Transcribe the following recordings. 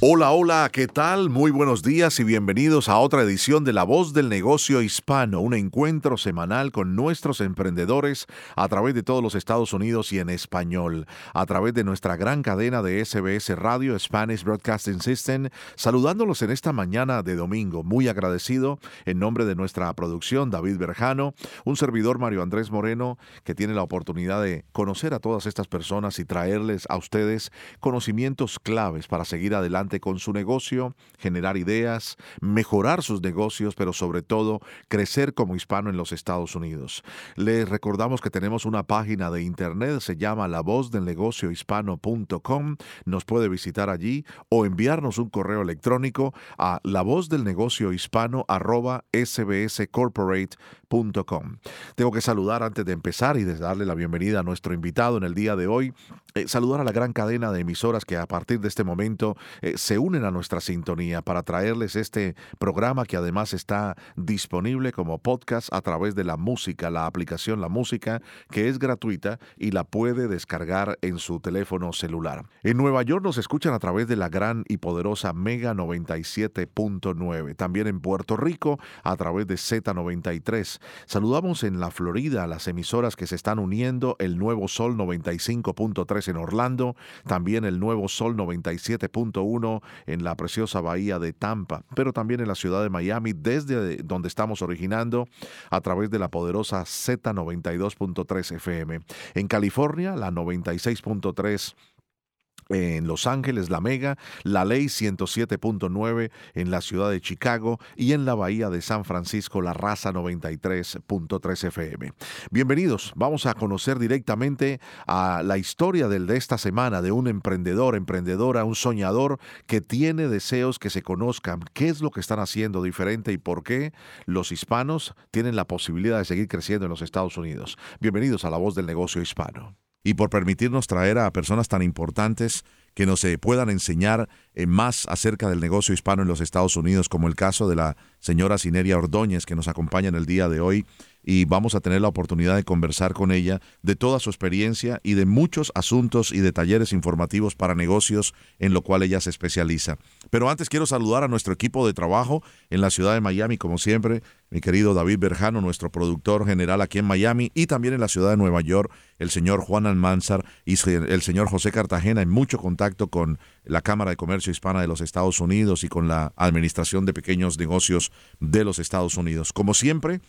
Hola, hola, ¿qué tal? Muy buenos días y bienvenidos a otra edición de La Voz del Negocio Hispano, un encuentro semanal con nuestros emprendedores a través de todos los Estados Unidos y en español, a través de nuestra gran cadena de SBS Radio, Spanish Broadcasting System, saludándolos en esta mañana de domingo, muy agradecido en nombre de nuestra producción, David Berjano, un servidor Mario Andrés Moreno, que tiene la oportunidad de conocer a todas estas personas y traerles a ustedes conocimientos claves para seguir adelante con su negocio, generar ideas, mejorar sus negocios, pero sobre todo crecer como hispano en los Estados Unidos. Les recordamos que tenemos una página de internet, se llama la voz del negocio hispano.com. Nos puede visitar allí o enviarnos un correo electrónico a la voz del negocio hispano arroba sbscorporate.com. Tengo que saludar antes de empezar y de darle la bienvenida a nuestro invitado en el día de hoy. Eh, saludar a la gran cadena de emisoras que a partir de este momento eh, se unen a nuestra sintonía para traerles este programa que además está disponible como podcast a través de la música, la aplicación La Música, que es gratuita y la puede descargar en su teléfono celular. En Nueva York nos escuchan a través de la gran y poderosa Mega 97.9. También en Puerto Rico a través de Z93. Saludamos en la Florida a las emisoras que se están uniendo, el Nuevo Sol 95.3 en Orlando, también el Nuevo Sol 97.1 en la preciosa bahía de Tampa, pero también en la ciudad de Miami, desde donde estamos originando a través de la poderosa Z92.3 FM. En California, la 96.3 en Los Ángeles, La Mega, la Ley 107.9 en la ciudad de Chicago y en la Bahía de San Francisco, la Raza 93.3 FM. Bienvenidos, vamos a conocer directamente a la historia de esta semana de un emprendedor, emprendedora, un soñador que tiene deseos que se conozcan, qué es lo que están haciendo diferente y por qué los hispanos tienen la posibilidad de seguir creciendo en los Estados Unidos. Bienvenidos a la voz del negocio hispano y por permitirnos traer a personas tan importantes que nos eh, puedan enseñar eh, más acerca del negocio hispano en los Estados Unidos, como el caso de la señora Sineria Ordóñez, que nos acompaña en el día de hoy y vamos a tener la oportunidad de conversar con ella de toda su experiencia y de muchos asuntos y de talleres informativos para negocios en lo cual ella se especializa. Pero antes quiero saludar a nuestro equipo de trabajo en la ciudad de Miami, como siempre, mi querido David Berjano, nuestro productor general aquí en Miami y también en la ciudad de Nueva York, el señor Juan Almanzar y el señor José Cartagena en mucho contacto con la Cámara de Comercio Hispana de los Estados Unidos y con la Administración de Pequeños Negocios de los Estados Unidos. Como siempre,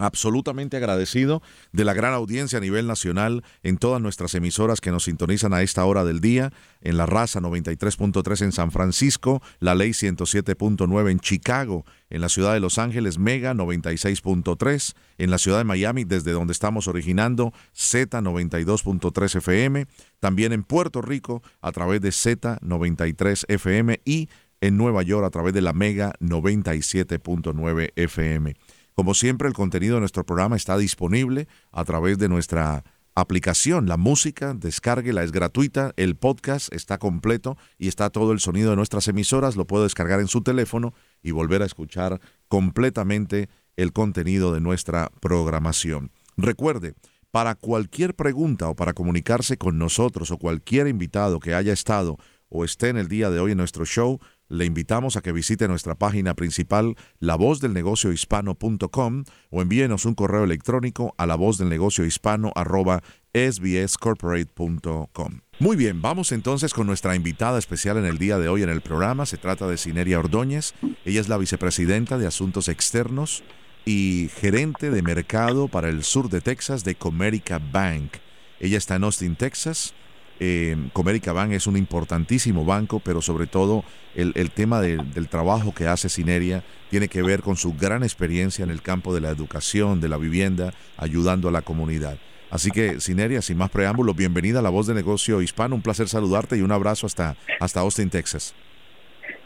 absolutamente agradecido de la gran audiencia a nivel nacional en todas nuestras emisoras que nos sintonizan a esta hora del día, en La Raza 93.3 en San Francisco, La Ley 107.9 en Chicago, en la ciudad de Los Ángeles, Mega 96.3, en la ciudad de Miami, desde donde estamos originando, Z 92.3 FM, también en Puerto Rico a través de Z 93 FM y en Nueva York a través de la Mega 97.9 FM. Como siempre, el contenido de nuestro programa está disponible a través de nuestra aplicación. La música, descárguela, es gratuita. El podcast está completo y está todo el sonido de nuestras emisoras. Lo puede descargar en su teléfono y volver a escuchar completamente el contenido de nuestra programación. Recuerde, para cualquier pregunta o para comunicarse con nosotros o cualquier invitado que haya estado o esté en el día de hoy en nuestro show, le invitamos a que visite nuestra página principal lavozdelnegociohispano.com o envíenos un correo electrónico a lavozdelnegociohispano@sbscorporate.com. Muy bien, vamos entonces con nuestra invitada especial en el día de hoy en el programa. Se trata de Sineria Ordóñez. Ella es la vicepresidenta de Asuntos Externos y gerente de mercado para el sur de Texas de Comerica Bank. Ella está en Austin, Texas eh, Comerica Bank es un importantísimo banco, pero sobre todo el, tema del trabajo que hace Sineria tiene que ver con su gran experiencia en el campo de la educación, de la vivienda, ayudando a la comunidad. Así que, Sineria, sin más preámbulos, bienvenida a La Voz de Negocio Hispano. Un placer saludarte y un abrazo hasta, hasta Austin, Texas.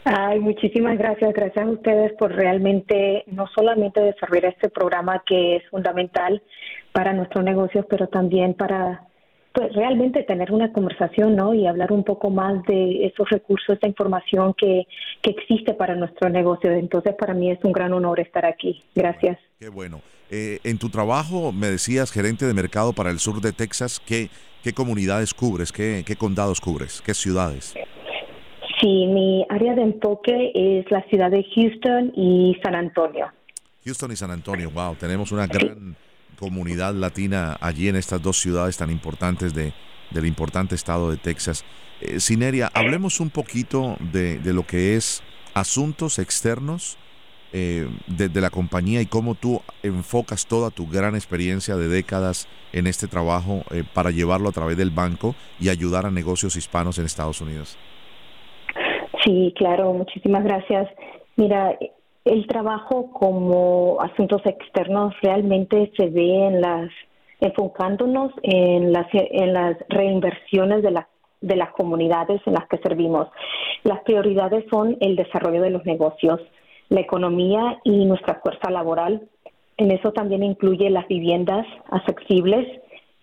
Ay, muchísimas gracias. Gracias a ustedes por realmente no solamente desarrollar este programa que es fundamental para nuestros negocios, pero también para pues, realmente tener una conversación, ¿no? Y hablar un poco más de esos recursos, esa información que, que existe para nuestro negocio. Entonces, para mí es un gran honor estar aquí. Gracias. Qué bueno. Eh, en tu trabajo, me decías, gerente de mercado para el sur de Texas, ¿qué, qué comunidades cubres? ¿Qué, qué condados cubres? ¿Qué ciudades? Sí, mi área de enfoque es la ciudad de Houston y San Antonio. Houston y San Antonio, wow, tenemos una gran comunidad latina allí en estas dos ciudades tan importantes de, del importante estado de Texas. Eh, Sineria, hablemos un poquito de, de, lo que es asuntos externos eh, de, la compañía y cómo tú enfocas toda tu gran experiencia de décadas en este trabajo eh, para llevarlo a través del banco y ayudar a negocios hispanos en Estados Unidos. Sí, claro, muchísimas gracias. Mira, el trabajo como asuntos externos realmente se ve en las enfocándonos en las en las reinversiones de las de las comunidades en las que servimos. Las prioridades son el desarrollo de los negocios, la economía y nuestra fuerza laboral. En eso también incluye las viviendas accesibles,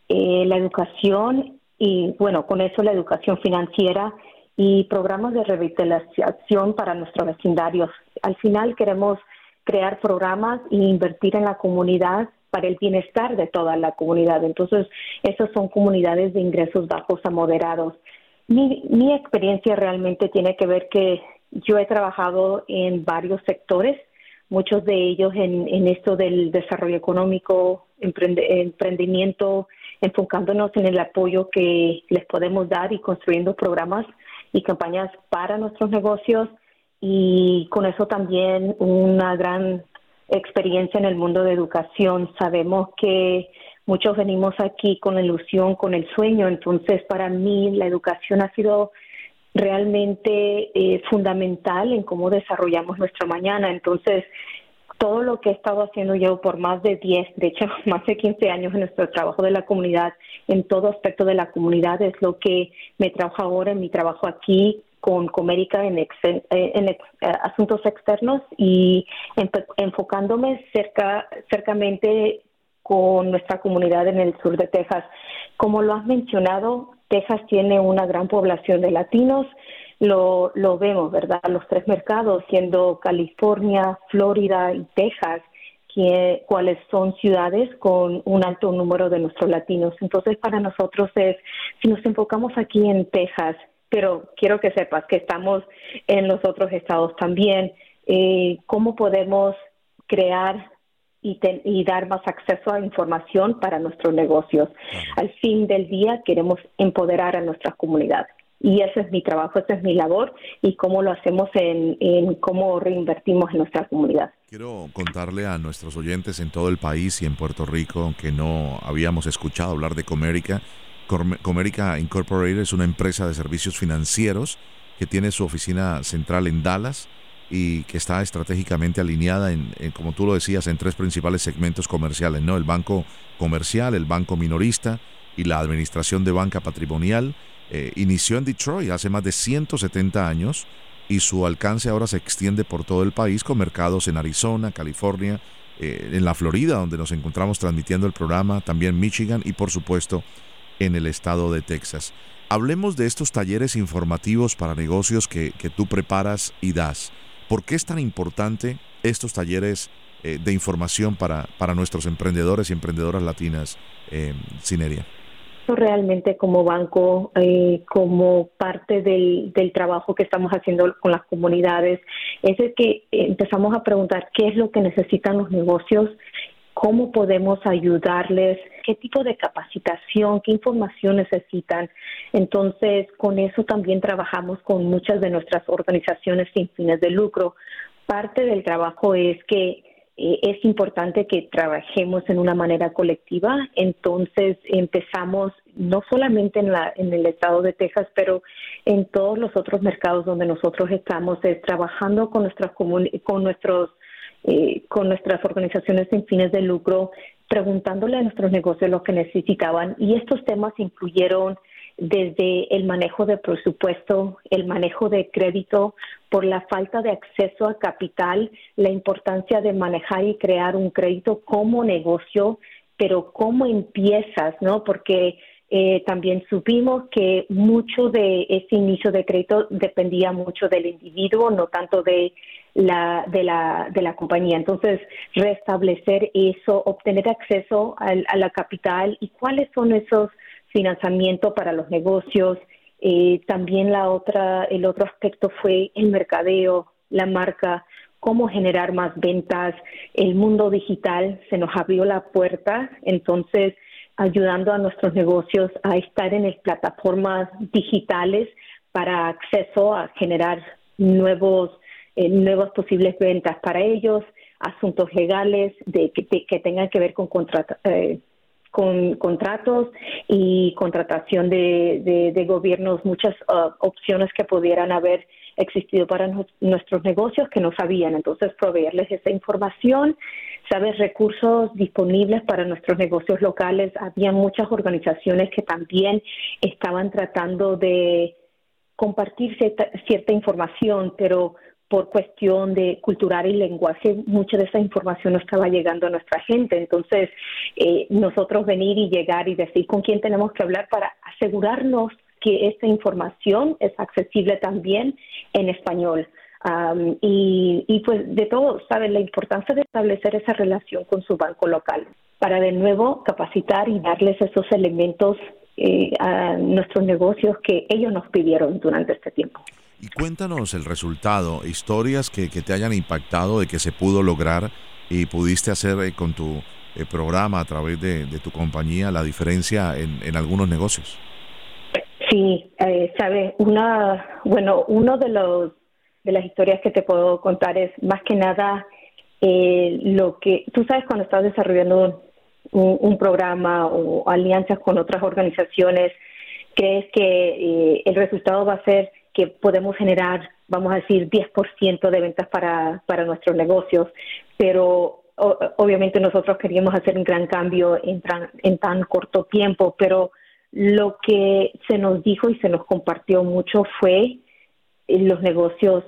eh, la educación y, bueno, con eso la educación financiera y programas de revitalización para nuestros vecindarios. Al final queremos crear programas e invertir en la comunidad para el bienestar de toda la comunidad. Entonces, esas son comunidades de ingresos bajos a moderados. Mi, mi experiencia realmente tiene que ver que yo he trabajado en varios sectores, muchos de ellos en, en esto del desarrollo económico, emprendimiento, enfocándonos en el apoyo que les podemos dar y construyendo programas y campañas para nuestros negocios y con eso también una gran experiencia en el mundo de educación. Sabemos que muchos venimos aquí con la ilusión, con el sueño, entonces para mí la educación ha sido realmente eh, fundamental en cómo desarrollamos nuestra mañana. Entonces, todo lo que he estado haciendo yo por más de 10, de hecho, más de 15 años en nuestro trabajo de la comunidad, en todo aspecto de la comunidad, es lo que me trabaja ahora en mi trabajo aquí con Comérica en, en, eh, asuntos externos y enfocándome cerca, cercamente con nuestra comunidad en el sur de Texas. Como lo has mencionado, Texas tiene una gran población de latinos, lo, lo vemos, ¿verdad? Los tres mercados, siendo California, Florida y Texas, que, cuáles son ciudades con un alto número de nuestros latinos. Entonces, para nosotros es, si nos enfocamos aquí en Texas, pero quiero que sepas que estamos en los otros estados también, eh, ¿cómo podemos crear y, y, dar más acceso a información para nuestros negocios? Al fin del día queremos empoderar a nuestras comunidades y ese es mi trabajo, esa es mi labor y cómo lo hacemos en, cómo reinvertimos en nuestra comunidad. Quiero contarle a nuestros oyentes en todo el país y en Puerto Rico que no habíamos escuchado hablar de Comérica. Comérica Incorporated es una empresa de servicios financieros que tiene su oficina central en Dallas y que está estratégicamente alineada en, como tú lo decías, en tres principales segmentos comerciales, ¿no? El banco comercial, el banco minorista y la administración de banca patrimonial eh, inició en Detroit hace más de 170 años y su alcance ahora se extiende por todo el país con mercados en Arizona, California, eh, en la Florida, donde nos encontramos transmitiendo el programa, también Michigan y por supuesto en el estado de Texas. Hablemos de estos talleres informativos para negocios que, tú preparas y das. ¿Por qué es tan importante estos talleres eh, de información para, para nuestros emprendedores y emprendedoras latinas, eh, Realmente como banco, eh, como parte del, del, trabajo que estamos haciendo con las comunidades, es que empezamos a preguntar qué es lo que necesitan los negocios, cómo podemos ayudarles, qué tipo de capacitación, qué información necesitan. Entonces, con eso también trabajamos con muchas de nuestras organizaciones sin fines de lucro. Parte del trabajo es que eh, es importante que trabajemos en una manera colectiva. Entonces empezamos no solamente en, la, en el estado de Texas, pero en todos los otros mercados donde nosotros estamos, es trabajando con nuestras con nuestros eh, con nuestras organizaciones sin fines de lucro, preguntándole a nuestros negocios lo que necesitaban y estos temas incluyeron desde el manejo de presupuesto, el manejo de crédito, por la falta de acceso a capital, la importancia de manejar y crear un crédito como negocio, pero cómo empiezas, ¿no? Porque eh, también supimos que mucho de ese inicio de crédito dependía mucho del individuo, no tanto de la, de la, de la compañía. Entonces, restablecer eso, obtener acceso a, la capital y cuáles son esos financiamientos para los negocios. Eh, también la otra, el otro aspecto fue el mercadeo, la marca, cómo generar más ventas. El mundo digital se nos abrió la puerta, entonces ayudando a nuestros negocios a estar en las plataformas digitales para acceso a generar nuevos eh, nuevas posibles ventas para ellos, asuntos legales de que, tengan que ver con eh, con contratos y contratación de, de, gobiernos, muchas uh, opciones que pudieran haber existido para nuestros negocios que no sabían. Entonces, proveerles esa información, saber recursos disponibles para nuestros negocios locales. Había muchas organizaciones que también estaban tratando de compartir cierta, información, pero por cuestión de cultural y lenguaje, mucha de esa información no estaba llegando a nuestra gente. Entonces, eh, nosotros venir y llegar y decir con quién tenemos que hablar para asegurarnos que esta información es accesible también en español. y, pues de todo, ¿saben? La importancia de establecer esa relación con su banco local para de nuevo capacitar y darles esos elementos eh, a nuestros negocios que ellos nos pidieron durante este tiempo. Y cuéntanos el resultado, historias que, te hayan impactado de que se pudo lograr y pudiste hacer eh, con tu eh, programa a través de, tu compañía la diferencia en, algunos negocios. Sí, eh, sabe, una, bueno, uno de los de las historias que te puedo contar es más que nada eh, lo que tú sabes cuando estás desarrollando un, programa o alianzas con otras organizaciones, crees que eh, el resultado va a ser que podemos generar, vamos a decir, 10% de ventas para, para nuestros negocios, pero obviamente nosotros queríamos hacer un gran cambio en, en tan corto tiempo, pero lo que se nos dijo y se nos compartió mucho fue eh, los negocios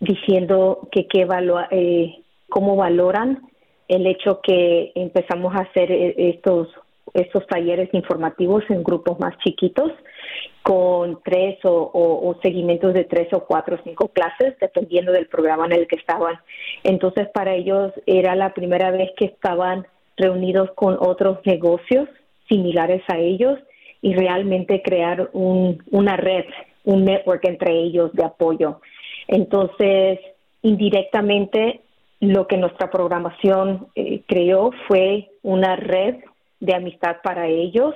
diciendo que qué eh, cómo valoran el hecho que empezamos a hacer eh, estos estos talleres informativos en grupos más chiquitos con tres o, o, seguimientos de tres o cuatro o cinco clases dependiendo del programa en el que estaban. Entonces para ellos era la primera vez que estaban reunidos con otros negocios similares a ellos y realmente crear un, una red, un network entre ellos de apoyo. Entonces, indirectamente, lo que nuestra programación eh, creó fue una red de amistad para ellos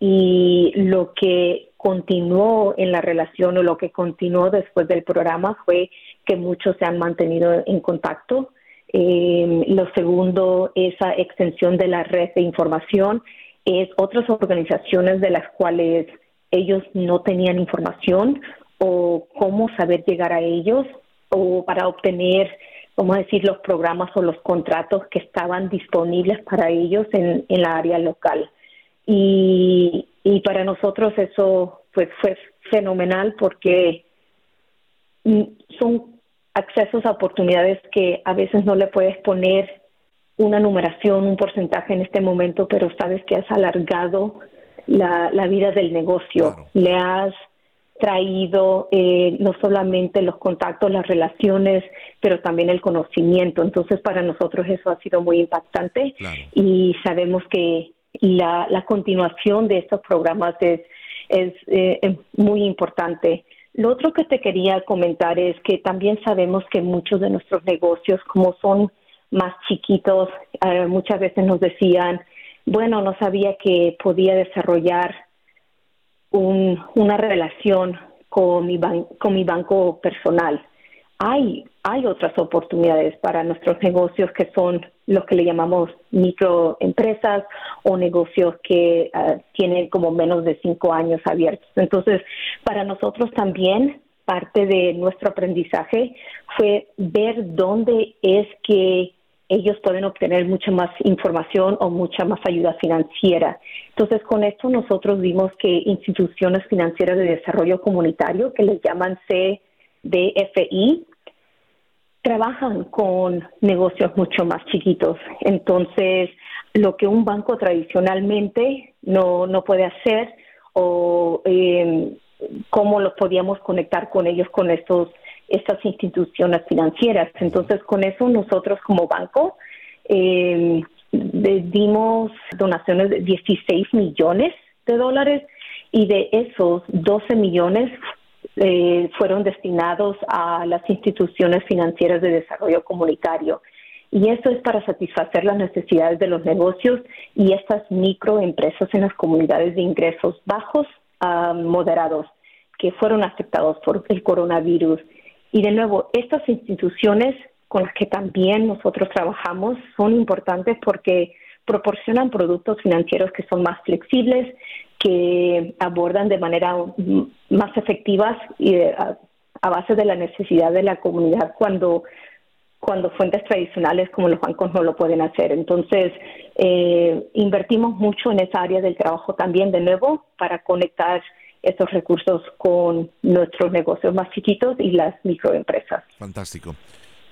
y lo que continuó en la relación o lo que continuó después del programa fue que muchos se han mantenido en contacto. Eh, lo segundo, esa extensión de la red de información es otras organizaciones de las cuales ellos no tenían información o cómo saber llegar a ellos o para obtener, vamos a decir, los programas o los contratos que estaban disponibles para ellos en, en la área local. Y, y para nosotros eso pues fue fenomenal porque son accesos a oportunidades que a veces no le puedes poner una numeración, un porcentaje en este momento, pero sabes que has alargado la, vida del negocio. Le has traído eh, no solamente los contactos, las relaciones, pero también el conocimiento. Entonces, para nosotros eso ha sido muy impactante y sabemos que la, la, continuación de estos programas es, es eh, muy importante. Lo otro que te quería comentar es que también sabemos que muchos de nuestros negocios, como son más chiquitos, eh, muchas veces nos decían, bueno, no sabía que podía desarrollar un, una relación con mi, con mi banco personal. Hay, hay otras oportunidades para nuestros negocios que son los que le llamamos microempresas o negocios que eh, tienen como menos de cinco años abiertos. Entonces, para nosotros también parte de nuestro aprendizaje fue ver dónde es que ellos pueden obtener mucha más información o mucha más ayuda financiera. Entonces, con esto nosotros vimos que instituciones financieras de desarrollo comunitario, que les llaman CDFI, trabajan con negocios mucho más chiquitos. Entonces, lo que un banco tradicionalmente no, no puede hacer o eh, cómo los podíamos conectar con ellos con estos estas instituciones financieras. Entonces, con eso nosotros como banco eh, dimos donaciones de 16 millones de dólares y de esos 12 millones eh, fueron destinados a las instituciones financieras de desarrollo comunitario. Y eso es para satisfacer las necesidades de los negocios y estas microempresas en las comunidades de ingresos bajos a moderados que fueron afectados por el coronavirus. Y de nuevo, estas instituciones con las que también nosotros trabajamos son importantes porque proporcionan productos financieros que son más flexibles, que abordan de manera más efectiva y a, base de la necesidad de la comunidad cuando cuando fuentes tradicionales como los bancos no lo pueden hacer. Entonces, eh, invertimos mucho en esa área del trabajo también, de nuevo, para conectar estos recursos con nuestros negocios más chiquitos y las microempresas. Fantástico.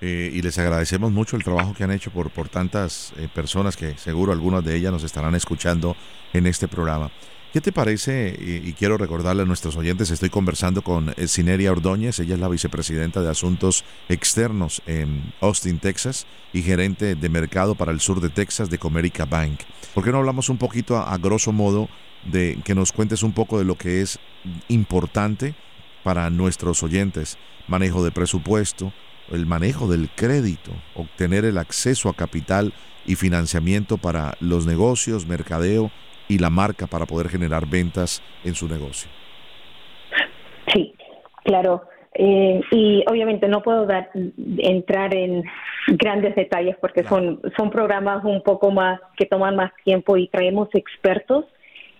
Eh, y les agradecemos mucho el trabajo que han hecho por, por tantas eh, personas que seguro algunas de ellas nos estarán escuchando en este programa. ¿Qué te parece? Y, quiero recordarle a nuestros oyentes, estoy conversando con eh, Cineria Ordóñez, ella es la vicepresidenta de Asuntos Externos en Austin, Texas, y gerente de mercado para el sur de Texas de Comerica Bank. ¿Por qué no hablamos un poquito a grosso modo de que nos cuentes un poco de lo que es importante para nuestros oyentes, manejo de presupuesto, el manejo del crédito, obtener el acceso a capital y financiamiento para los negocios, mercadeo y la marca para poder generar ventas en su negocio. Sí, claro. Eh, y obviamente no puedo dar, entrar en grandes detalles porque son, son programas un poco más que toman más tiempo y traemos expertos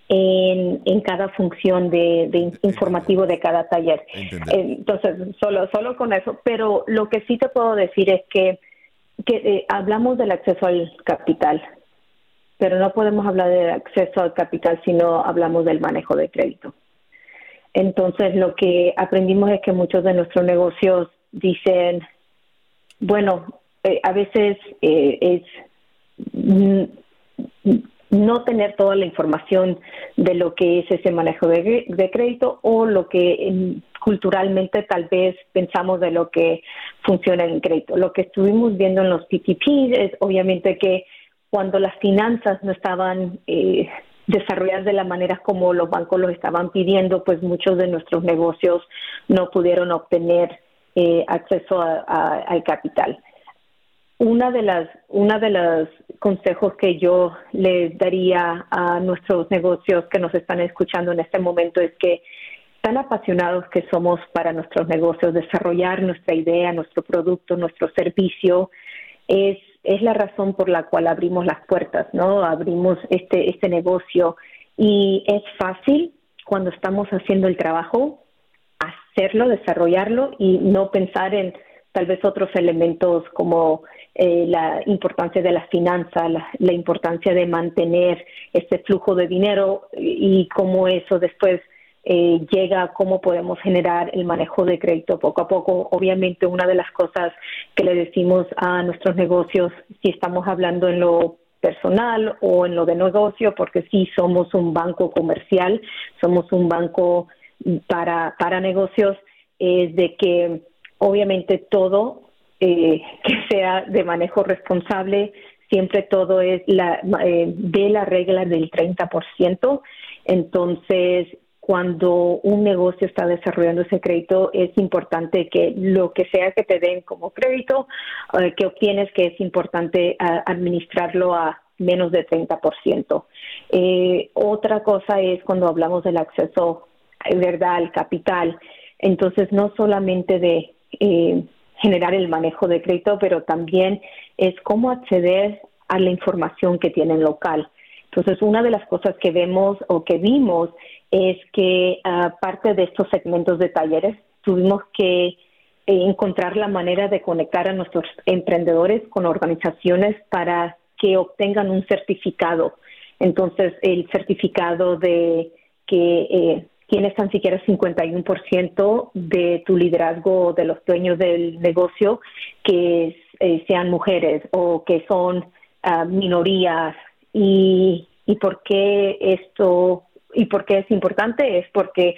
en, en cada función de, informativo de cada taller. Entonces, solo, solo con eso. Pero lo que sí te puedo decir es que, que eh, hablamos del acceso al capital, pero no podemos hablar del acceso al capital si no hablamos del manejo de crédito. Entonces, lo que aprendimos es que muchos de nuestros negocios dicen, bueno, eh, a veces eh, es no tener toda la información de lo que es ese manejo de, crédito o lo que culturalmente tal vez pensamos de lo que funciona en crédito. Lo que estuvimos viendo en los PTP es obviamente que cuando las finanzas no estaban eh, desarrolladas de la manera como los bancos los estaban pidiendo, pues muchos de nuestros negocios no pudieron obtener eh, acceso al capital una de las una de los consejos que yo les daría a nuestros negocios que nos están escuchando en este momento es que tan apasionados que somos para nuestros negocios desarrollar nuestra idea nuestro producto nuestro servicio es es la razón por la cual abrimos las puertas no abrimos este este negocio. Y es fácil cuando estamos haciendo el trabajo hacerlo desarrollarlo y no pensar en tal vez otros elementos como eh, la importancia de las finanzas, la, importancia de mantener este flujo de dinero y cómo eso después eh, llega, cómo podemos generar el manejo de crédito poco a poco. Obviamente una de las cosas que le decimos a nuestros negocios, si estamos hablando en lo personal o en lo de negocio, porque sí somos un banco comercial, somos un banco para, para negocios, es de que obviamente todo eh, que sea de manejo responsable, siempre todo es la, eh, de la regla del 30%. Entonces, cuando un negocio está desarrollando ese crédito, es importante que lo que sea que te den como crédito, eh, que obtienes, que es importante administrarlo a menos de 30%. Eh, otra cosa es cuando hablamos del acceso, ¿verdad?, al capital. Entonces, no solamente de eh, generar el manejo de crédito, pero también es cómo acceder a la información que tienen local. Entonces, una de las cosas que vemos o que vimos es que aparte de estos segmentos de talleres, tuvimos que encontrar la manera de conectar a nuestros emprendedores con organizaciones para que obtengan un certificado. Entonces, el certificado de que eh, tienes tan siquiera 51% de tu liderazgo de los dueños del negocio que eh, sean mujeres o que son ah, minorías. Y, ¿Y por qué esto y por qué es importante? Es porque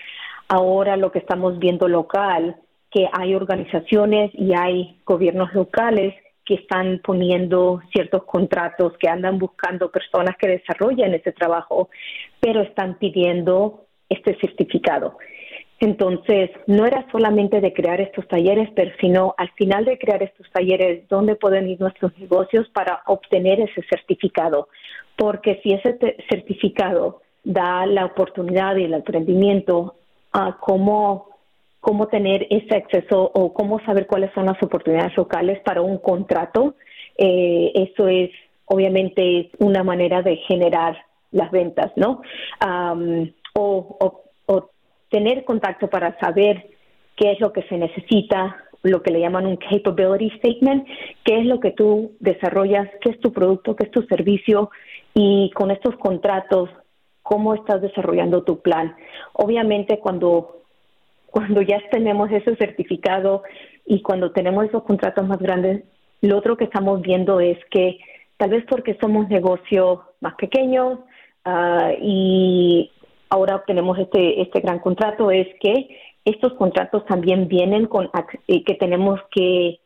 ahora lo que estamos viendo local, que hay organizaciones y hay gobiernos locales que están poniendo ciertos contratos, que andan buscando personas que desarrollen ese trabajo, pero están pidiendo este certificado. Entonces, no era solamente de crear estos talleres, pero sino al final de crear estos talleres, ¿dónde pueden ir nuestros negocios para obtener ese certificado? Porque si ese certificado da la oportunidad y el emprendimiento a cómo, cómo tener ese acceso o cómo saber cuáles son las oportunidades locales para un contrato, eh, eso es obviamente una manera de generar las ventas, ¿no? O, tener contacto para saber qué es lo que se necesita, lo que le llaman un capability statement, qué es lo que tú desarrollas, qué es tu producto, qué es tu servicio y con estos contratos, cómo estás desarrollando tu plan. Obviamente cuando, cuando ya tenemos ese certificado y cuando tenemos esos contratos más grandes, lo otro que estamos viendo es que tal vez porque somos negocios más pequeños uh, y ahora obtenemos este, este gran contrato es que estos contratos también vienen con eh, que tenemos que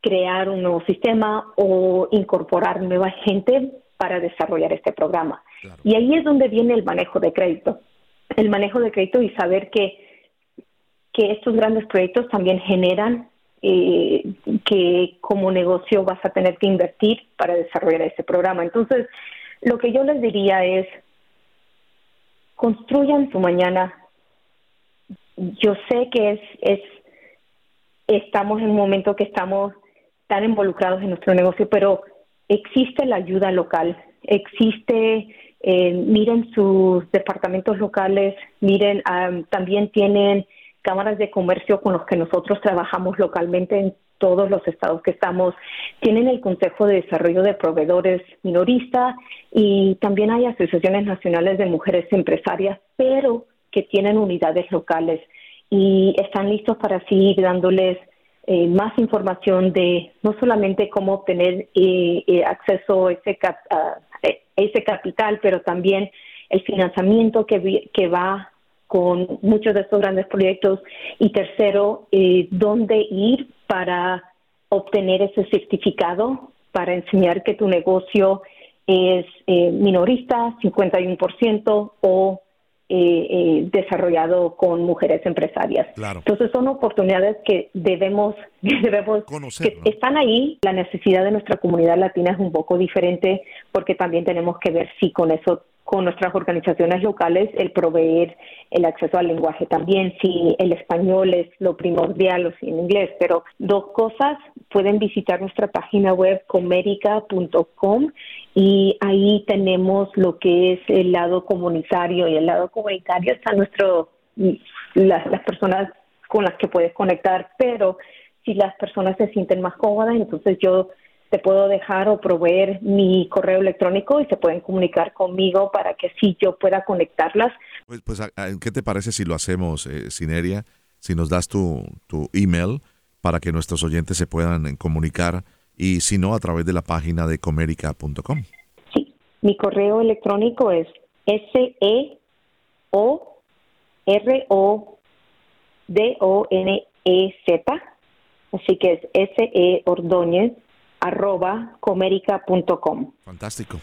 crear un nuevo sistema o incorporar nueva gente para desarrollar este programa. Y ahí es donde viene el manejo de crédito. El manejo de crédito y saber que, que estos grandes proyectos también generan eh, que como negocio vas a tener que invertir para desarrollar este programa. Entonces, lo que yo les diría es, construyan su mañana. Yo sé que es, es, estamos en un momento que estamos tan involucrados en nuestro negocio, pero existe la ayuda local, existe, eh, miren sus departamentos locales, miren, también tienen cámaras de comercio con los que nosotros trabajamos localmente en todos los estados que estamos, tienen el Consejo de Desarrollo de Proveedores Minorista y también hay asociaciones nacionales de mujeres empresarias, pero que tienen unidades locales y están listos para seguir dándoles eh, más información de no solamente cómo obtener eh, eh, acceso a ese, ese capital, pero también el financiamiento que, que va con muchos de estos grandes proyectos. Y tercero, eh, dónde ir para obtener ese certificado para enseñar que tu negocio es eh, minorista, 51%, o eh, eh, desarrollado con mujeres empresarias. Entonces son oportunidades que debemos, debemos Conocer, que están ahí. La necesidad de nuestra comunidad latina es un poco diferente porque también tenemos que ver si con eso con nuestras organizaciones locales el proveer el acceso al lenguaje también, si el español es lo primordial o si en inglés. Pero dos cosas, pueden visitar nuestra página web comerica.com y ahí tenemos lo que es el lado comunitario y el lado comunitario está nuestro las, las personas con las que puedes conectar, pero si las personas se sienten más cómodas, entonces yo te puedo dejar o proveer mi correo electrónico y se pueden comunicar conmigo para que así yo pueda conectarlas. Pues, pues ¿qué te parece si lo hacemos, eh, Sineria? Si nos das tu, tu email para que nuestros oyentes se puedan comunicar y si no, a través de la página de comerica.com. Sí, mi correo electrónico es S-E-O-R-O-D-O-N-E-Z, así que es S-E Ordóñez arroba comerica.com. Fantástico.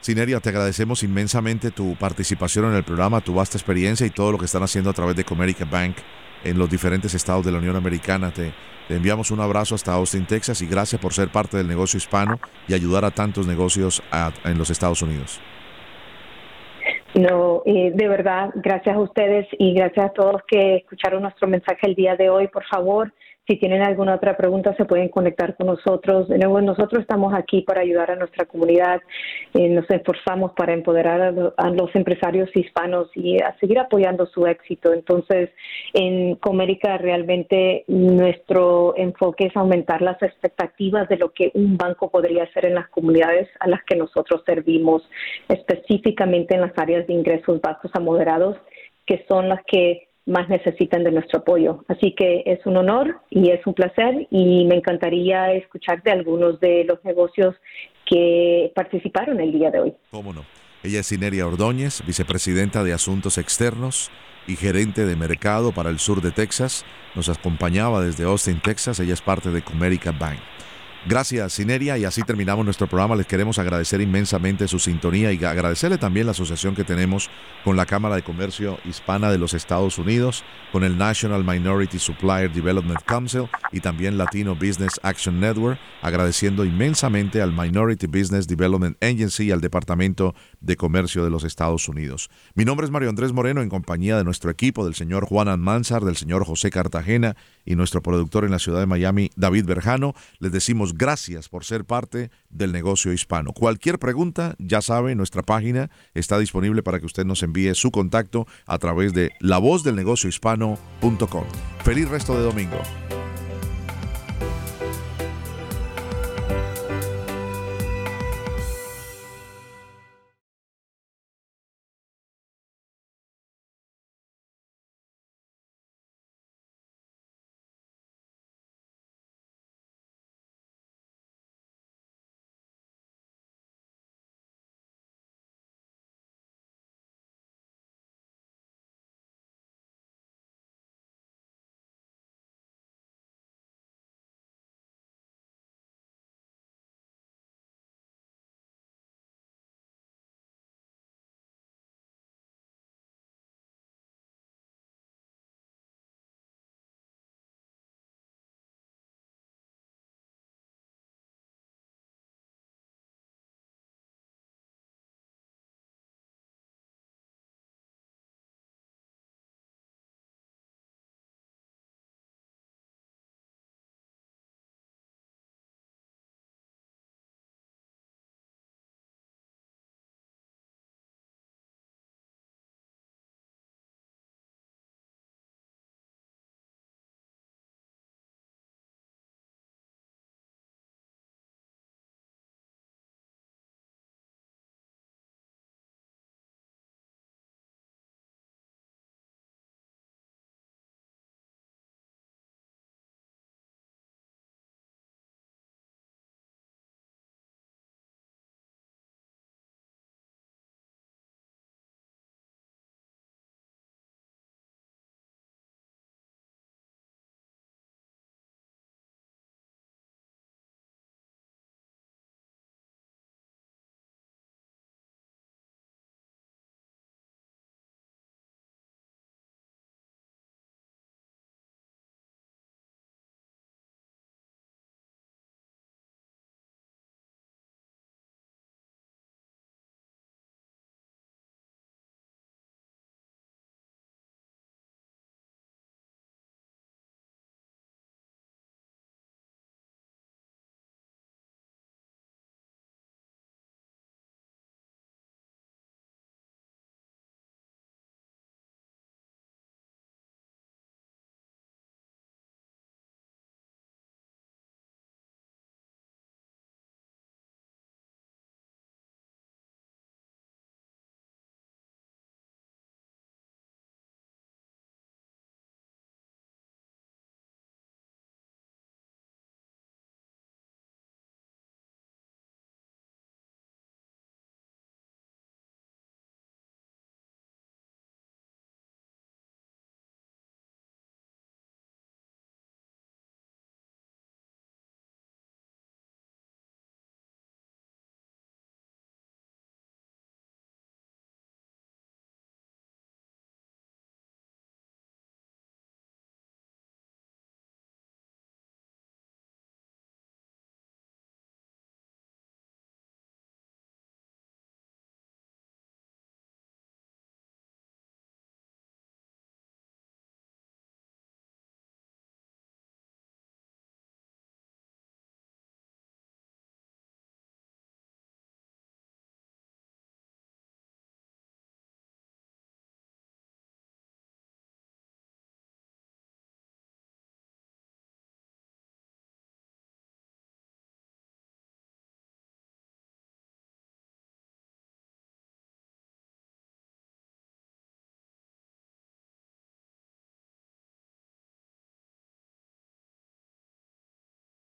Sineria, te agradecemos inmensamente tu participación en el programa, tu vasta experiencia y todo lo que están haciendo a través de Comerica Bank en los diferentes estados de la Unión Americana. Te, enviamos un abrazo hasta Austin, Texas y gracias por ser parte del negocio hispano y ayudar a tantos negocios en los Estados Unidos. No, eh, de verdad, gracias a ustedes y gracias a todos que escucharon nuestro mensaje el día de hoy. Por favor, Si tienen alguna otra pregunta, se pueden conectar con nosotros. De nuevo, nosotros estamos aquí para ayudar a nuestra comunidad. Eh, nos esforzamos para empoderar a, los empresarios hispanos y a seguir apoyando su éxito. Entonces, en Comérica realmente nuestro enfoque es aumentar las expectativas de lo que un banco podría hacer en las comunidades a las que nosotros servimos, específicamente en las áreas de ingresos bajos a moderados, que son las que más necesitan de nuestro apoyo. Así que es un honor y es un placer y me encantaría escuchar de algunos de los negocios que participaron el día de hoy. ¿Cómo no? Ella es Ineria Ordóñez, vicepresidenta de Asuntos Externos y gerente de mercado para el sur de Texas. Nos acompañaba desde Austin, Texas. Ella es parte de Comerica Bank. Gracias, Sineria, y así terminamos nuestro programa. Les queremos agradecer inmensamente su sintonía y agradecerle también la asociación que tenemos con la Cámara de Comercio Hispana de los Estados Unidos, con el National Minority Supplier Development Council y también Latino Business Action Network, agradeciendo inmensamente al Minority Business Development Agency y al Departamento de Comercio de los Estados Unidos. Mi nombre es Mario Andrés Moreno, en compañía de nuestro equipo, del señor Juan Almanzar, del señor José Cartagena y nuestro productor en la ciudad de Miami, David Berjano. Les decimos gracias por ser parte del negocio hispano. Cualquier pregunta, ya sabe, nuestra página está disponible para que usted nos envíe su contacto a través de lavozdelnegociohispano.com. Feliz resto de domingo.